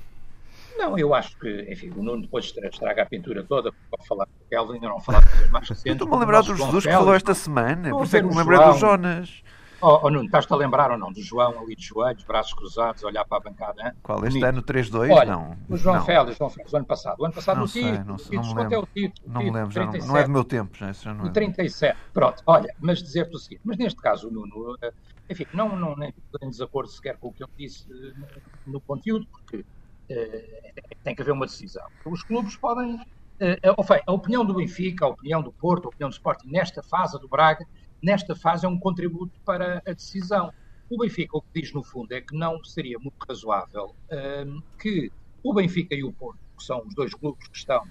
Não, eu acho que, enfim, o Nuno depois estra- estraga a pintura toda, porque pode falar com o Kelvin, ainda não falar de coisas mais recentes. Estou-me a lembrar do Jesus que falou esta semana. Por isso é que me lembrei do. Jonas. Oh, oh, Nuno, estás-te a lembrar ou não do João ali de joelhos, braços cruzados, a olhar para a bancada? hein? Qual? Este Bonito. ano 3-2? Olha, Não. o João não. Félix, João Félix, o ano passado. O ano passado Não o sei, título, não o sei, não me é o lembro. título? Não me lembro, não, 37. não é do meu tempo. Já, isso já não O é. 37. Pronto, olha, mas dizer-te o seguinte, mas neste caso o Nuno, eh, enfim, não, não nem em desacordo sequer com o que ele disse eh, no, conteúdo, porque eh, tem que haver uma decisão. Os clubes podem, eh, seja, a opinião do Benfica, a opinião do Porto, a opinião do Sporting nesta fase a do Braga, nesta fase é um contributo para a decisão. O Benfica o que diz no fundo é que não seria muito razoável eh, que o Benfica e o Porto, que são os dois clubes que estão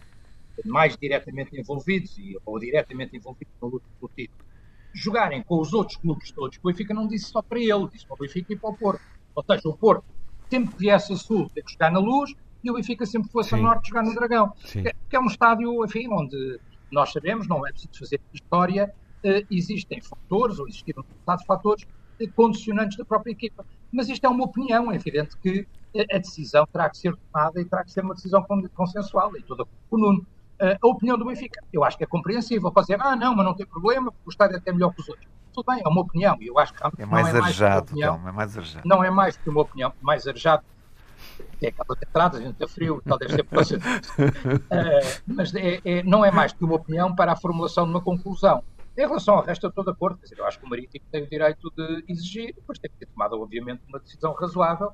mais diretamente envolvidos ou diretamente envolvidos na luta pelo título, jogarem com os outros clubes todos. O Benfica não disse só para ele, disse para o Benfica e para o Porto. Ou seja, o Porto sempre que viesse a sul tem que jogar na luz e o Benfica sempre que fosse a Sim. norte jogar no Dragão. Sim. Que, é um estádio, enfim, onde nós sabemos, não é preciso fazer história, existem fatores, ou existiram resultados fatores eh, condicionantes da própria equipa. Mas isto é uma opinião, é evidente que eh, a decisão terá que ser tomada e terá que ser uma decisão con- consensual, e toda com o Nuno. Eh, a opinião do Benfica, eu acho que é compreensível. Pode dizer, ah, não, mas não tem problema, porque o estádio é até melhor que os outros. Tudo bem, é uma opinião, e eu acho que É não mais é mais que uma arejado, opinião Telmo, é mais arejado. não é mais que uma opinião mais arejada. Tem aquelas entradas, a gente está frio, tal deve ser por causa disso. *laughs* Eh, mas é- é- não é mais que uma opinião para a formulação de uma conclusão. Em relação ao resto, eu estou de acordo. Dizer, eu acho que o Marítimo tem o direito de exigir, depois tem que ter tomado, obviamente, uma decisão razoável.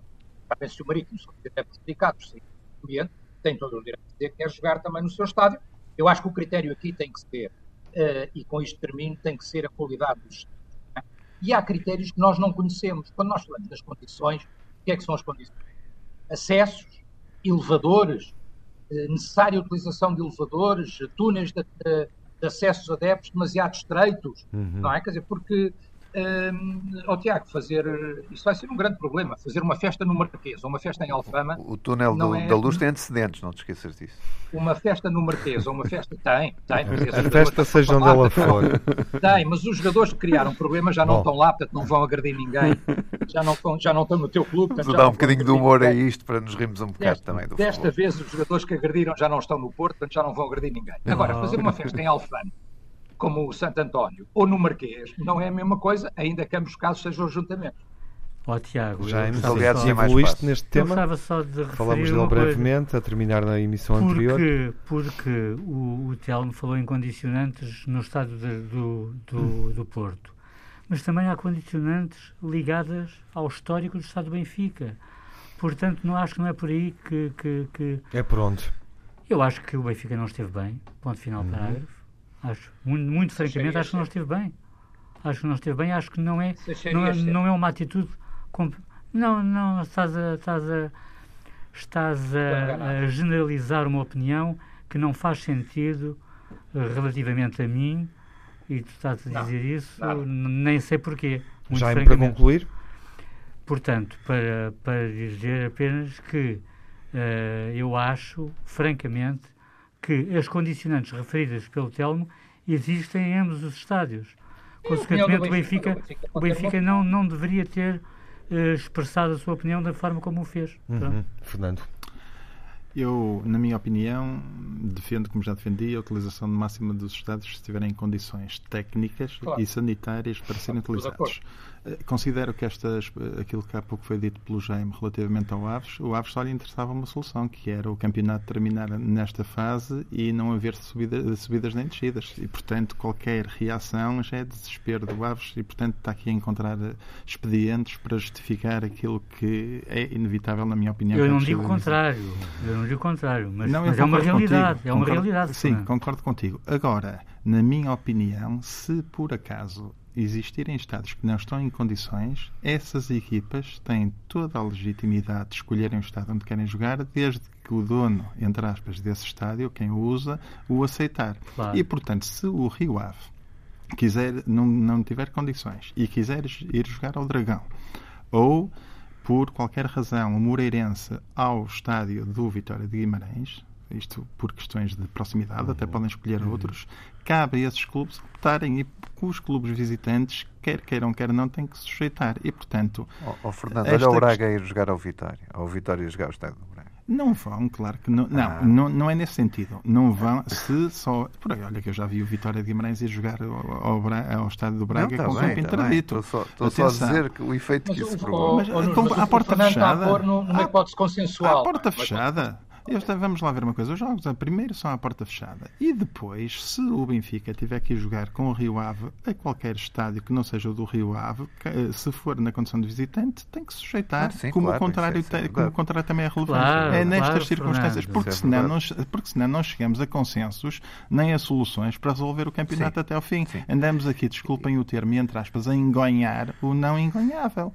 Sabem se o Marítimo se estiver prejudicado por ser cliente, tem todo o direito de dizer que quer jogar também no seu estádio. Eu acho que o critério aqui tem que ser, eh, e com isto termino, tem que ser a qualidade dos estádios. não é? E há critérios que nós não conhecemos. Quando nós falamos das condições, o que é que são as condições? Acessos, elevadores, eh, necessária utilização de elevadores, túneis de, de, de acessos adeptos demasiado estreitos, Uhum. não é? Quer dizer, porque, hum, ó Tiago, fazer, isso vai ser um grande problema, fazer uma festa no Marquês ou uma festa em Alfama, O túnel Não do- é- da luz tem antecedentes, não te esqueças disso. uma festa no Marquês ou uma festa, tem, tem. A festa seja onde ela for. Tem, mas os jogadores que criaram problemas já não Bom. estão lá, portanto não vão agredir ninguém, já não estão, já não estão no teu clube. portanto, não um bocadinho de humor a ninguém. isto para nos rirmos um bocado Desta, também do desta futebol. vez os jogadores que agrediram já não estão no Porto, portanto já não vão agredir ninguém. Agora, Ah. fazer uma festa em Alfano, como o Santo António, ou no Marquês, não é a mesma coisa, ainda que ambos os casos sejam juntamente. Ó Tiago, Já eu aliás, só- tinha mais neste eu tema. gostava só de Falamos dele uma coisa. brevemente, a terminar na emissão anterior. Porque, porque o, o Telmo falou em condicionantes no estado de- do, do, do Porto. Mas também há condicionantes ligadas ao histórico do estado do Benfica. Portanto, não acho que não é por aí que, que, que- É por onde? Eu acho que o Benfica não esteve bem. Ponto final, Uhum. Acho, muito, muito francamente, acho que não esteve bem. Acho que não esteve bem. Acho que não é, não é, não é uma atitude. comp- Não, não, estás a, estás a, estás a, a generalizar uma opinião que não faz sentido relativamente a mim e tu estás a Não, dizer isso, nada. nem sei porquê. Muito Já para francamente. concluir? Portanto, para, para dizer apenas que eh, eu acho, francamente, que as condicionantes referidas pelo Telmo existem em ambos os estádios. Consequentemente, o Benfica, o Benfica não, não deveria ter eh, expressado a sua opinião da forma como o fez. Uhum. Fernando. Eu, na minha opinião, defendo, como já defendi, a utilização máxima dos estados se estiverem em condições técnicas claro. e sanitárias para serem utilizados. Considero que estas, aquilo que há pouco foi dito pelo Jaime relativamente ao Aves, o Aves só lhe interessava uma solução, que era o campeonato terminar nesta fase e não haver subida, subidas nem descidas. E, portanto, qualquer reação já é desespero do Aves e, portanto, está aqui a encontrar expedientes para justificar aquilo que é inevitável, na minha opinião. Eu não digo o contrário, eu não digo o contrário, mas, não, mas é uma realidade. Contigo, é uma concordo, realidade. Sim, concordo contigo. Agora, na minha opinião, se por acaso existirem Estados que não estão em condições, essas equipas têm toda a legitimidade de escolherem o Estado onde querem jogar, desde que o dono, entre aspas, desse estádio, quem o usa, o aceitar. Claro. E, portanto, se o Rio Ave quiser, não, não tiver condições e quiser ir jogar ao Dragão, ou por qualquer razão o Moreirense ao estádio do Vitória de Guimarães, isto por questões de proximidade, até podem escolher uhum. outros, cabe a esses clubes optarem e os clubes visitantes, quer queiram, quer não, têm que se sujeitar. E, portanto. Oh, oh Fernando, olha o Braga ir jogar ao Vitória, ao Vitória ir jogar ao estádio do Braga. Não vão, claro que não. Não, ah. não, não é nesse sentido. Não vão se só. *laughs* Por aí, olha que eu já vi o Vitória de Guimarães ir jogar ao, ao, ao estádio do Braga não, tá com o campo tá interdito. Estou só, só, a dizer que o efeito mas, que isso provou. Mas, mas, mas, a porta fechada. A numa hipótese consensual. A porta fechada. Este, vamos lá ver uma coisa. Os jogos primeiro são à porta fechada e depois, se o Benfica tiver que jogar com o Rio Ave a qualquer estádio que não seja o do Rio Ave, eh, se for na condição de visitante, tem que sujeitar, ah, sim, como, claro, o contrário, é como o contrário também é relevante. Claro, é nestas claro, circunstâncias, porque, é senão não, porque senão não chegamos a consensos nem a soluções para resolver o campeonato sim. até ao fim. Sim. Andamos aqui, desculpem o termo, entre aspas, a engonhar o não engonhável.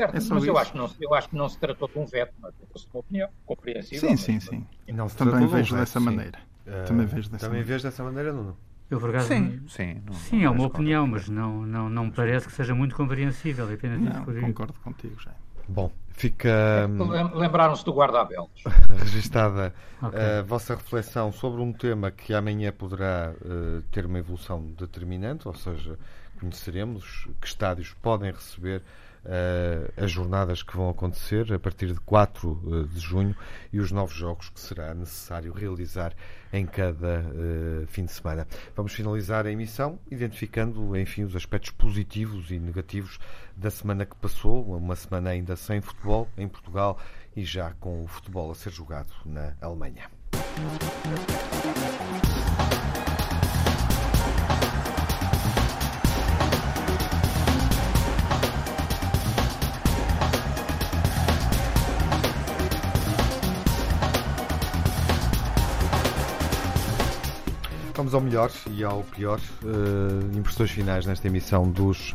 Certo, é mas eu acho, que não, eu acho que não se tratou de um veto, mas é uma opinião compreensível. Sim, sim, sim. Não Também vejo um dessa maneira. Uh, Também vejo dessa Também maneira. dessa maneira, Nuno? Eu, por acaso, sim, sim, não, sim não é uma opinião, mas não, não, não me parece que seja muito compreensível. É apenas não, concordo contigo, já. Bom, fica. Hum, lembraram-se do guarda-abelos. *laughs* registada okay. a vossa reflexão sobre um tema que amanhã poderá uh, ter uma evolução determinante, ou seja, conheceremos que estádios podem receber uh, as jornadas que vão acontecer a partir de 4 eh, de junho e os novos jogos que será necessário realizar em cada uh, fim de semana. Vamos finalizar a emissão identificando, enfim, os aspectos positivos e negativos da semana que passou, uma semana ainda sem futebol em Portugal e já com o futebol a ser jogado na Alemanha. Vamos ao melhor e ao pior. Uh, impressões finais nesta emissão dos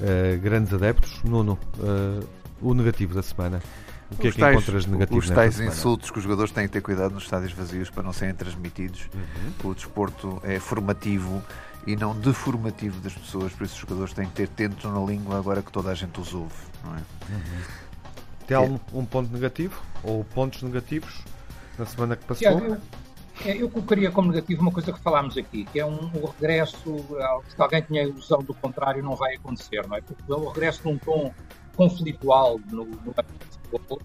uh, grandes adeptos. Nuno, uh, o negativo da semana. O que os é que tais, encontras negativo Os tais insultos que os jogadores têm que ter cuidado nos estádios vazios para não serem transmitidos. Uhum. O desporto é formativo e não deformativo das pessoas, por isso os jogadores têm que ter tento na língua agora que toda a gente os ouve. Não é? Uhum. Telmo, um ponto negativo ou pontos negativos na semana que passou? É, eu colocaria como negativo uma coisa que falámos aqui, que é um, o regresso, se alguém tinha a ilusão do contrário, não vai acontecer, não é? Porque o regresso num tom conflitual no, futebol,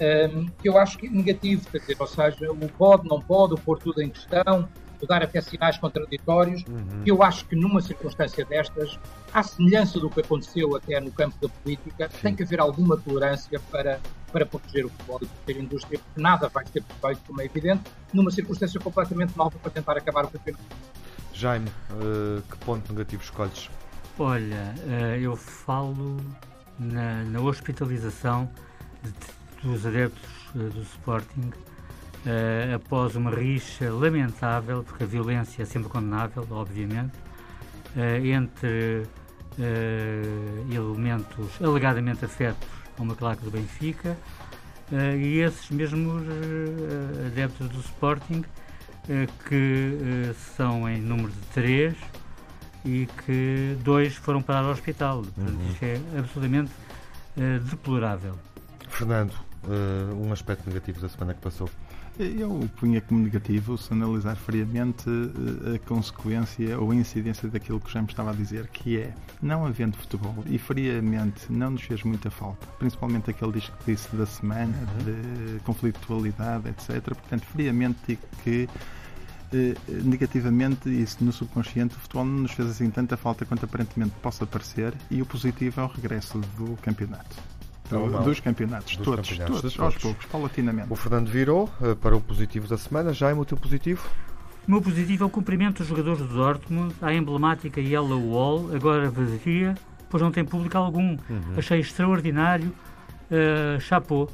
um, que eu acho que é negativo, quer dizer, ou seja, o pode, não pode, o pôr tudo em questão, dar até sinais contraditórios. Uhum. Eu acho que numa circunstância destas, à semelhança do que aconteceu até no campo da política, Sim. tem que haver alguma tolerância para, para proteger o futebol e proteger a indústria, porque nada vai ser perfeito, como é evidente, numa circunstância completamente nova para tentar acabar o campeonato. Jaime, uh, que ponto negativo escolhes? Olha, uh, eu falo na, na hospitalização de, dos adeptos uh, do Sporting uh, após uma rixa lamentável, porque a violência é sempre condenável, obviamente, uh, entre uh, elementos alegadamente afetos a uma claque do Benfica e esses mesmos adeptos do Sporting, que são em número de três e que dois foram parar ao hospital. Portanto, uhum. Isto é absolutamente deplorável. Fernando, um aspecto negativo da semana que passou. Eu punha como negativo se analisar friamente eh, a consequência ou a incidência daquilo que já me estava a dizer, que é, não havendo futebol, e friamente não nos fez muita falta, principalmente aquele disco que disse da semana, uhum. de conflitualidade, etc. Portanto, friamente digo que eh, negativamente isso no subconsciente o futebol não nos fez assim tanta falta quanto aparentemente possa parecer e o positivo é o regresso do campeonato do, dos campeonatos, dos todos, campeonatos, todos, todos, aos poucos, paulatinamente. O Fernando virou uh, para o positivo da semana. Já é o teu positivo? O meu positivo é o cumprimento dos jogadores do Dortmund à emblemática Yellow Wall, agora vazia, pois não tem público algum. Uhum. Achei extraordinário. Uh, chapou.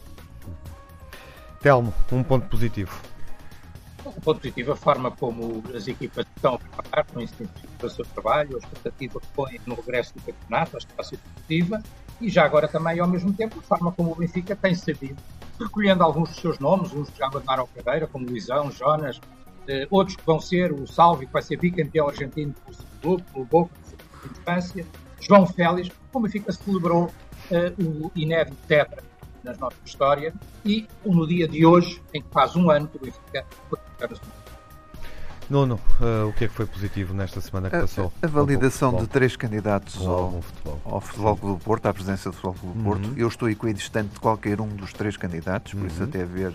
Telmo, um ponto positivo. Um ponto positivo, a forma como as equipas estão a preparar, com o seu trabalho, a expectativa que põem no regresso do campeonato, vai ser positiva e já agora também, ao mesmo tempo, a forma como o Benfica tem sabido, recolhendo alguns dos seus nomes, uns que já abandonaram a carreira, como Luizão, Jonas, eh, outros que vão ser o Salvi, que vai ser bicampeão argentino pelo clube, pelo Boca, de infância, João Félix, como o Benfica celebrou eh, o inédito tetra na nossa história e no dia de hoje, em que faz um ano que o Benfica foi Nuno, uh, o que é que foi positivo nesta semana que passou? A, a validação de três candidatos ao, futebol. ao Futebol Clube do Porto, à presença do Futebol Clube do Porto. Uhum. Eu estou equidistante de qualquer um dos três candidatos, por uhum. isso até ver, uh,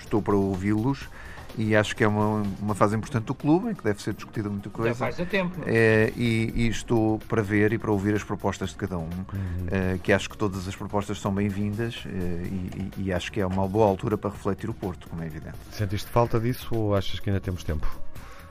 estou para ouvi-los e acho que é uma, uma fase importante do clube em que deve ser discutida muita coisa. Já faz a tempo. É, e, e, estou para ver e para ouvir as propostas de cada um, uhum. é, que acho que todas as propostas são bem-vindas é, e, e, acho que é uma boa altura para refletir o Porto, como é evidente. Sentiste falta disso ou achas que ainda temos tempo?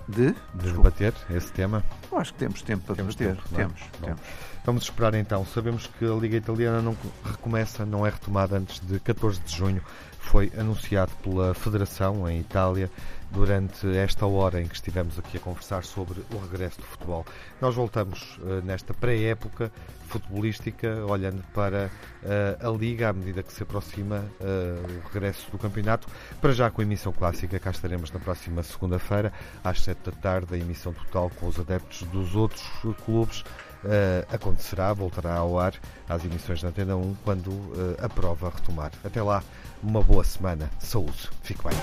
De? De debater esse tema? Eu acho que temos tempo para temos debater. Tempo, é? temos, temos. Vamos esperar então. Sabemos que a Liga Italiana não recomeça, não é retomada antes de 14 de junho foi anunciado pela Federação em Itália durante esta hora em que estivemos aqui a conversar sobre o regresso do futebol. Nós voltamos uh, nesta pré-época futebolística, olhando para uh, a Liga à medida que se aproxima uh, o regresso do campeonato. Para já com a emissão clássica, cá estaremos na próxima segunda-feira, às 7 da tarde, a emissão total com os adeptos dos outros clubes. Uh, acontecerá, voltará ao ar às emissões da Antena 1 quando uh, a prova retomar. Até lá, uma boa semana. Saúde. Fique bem.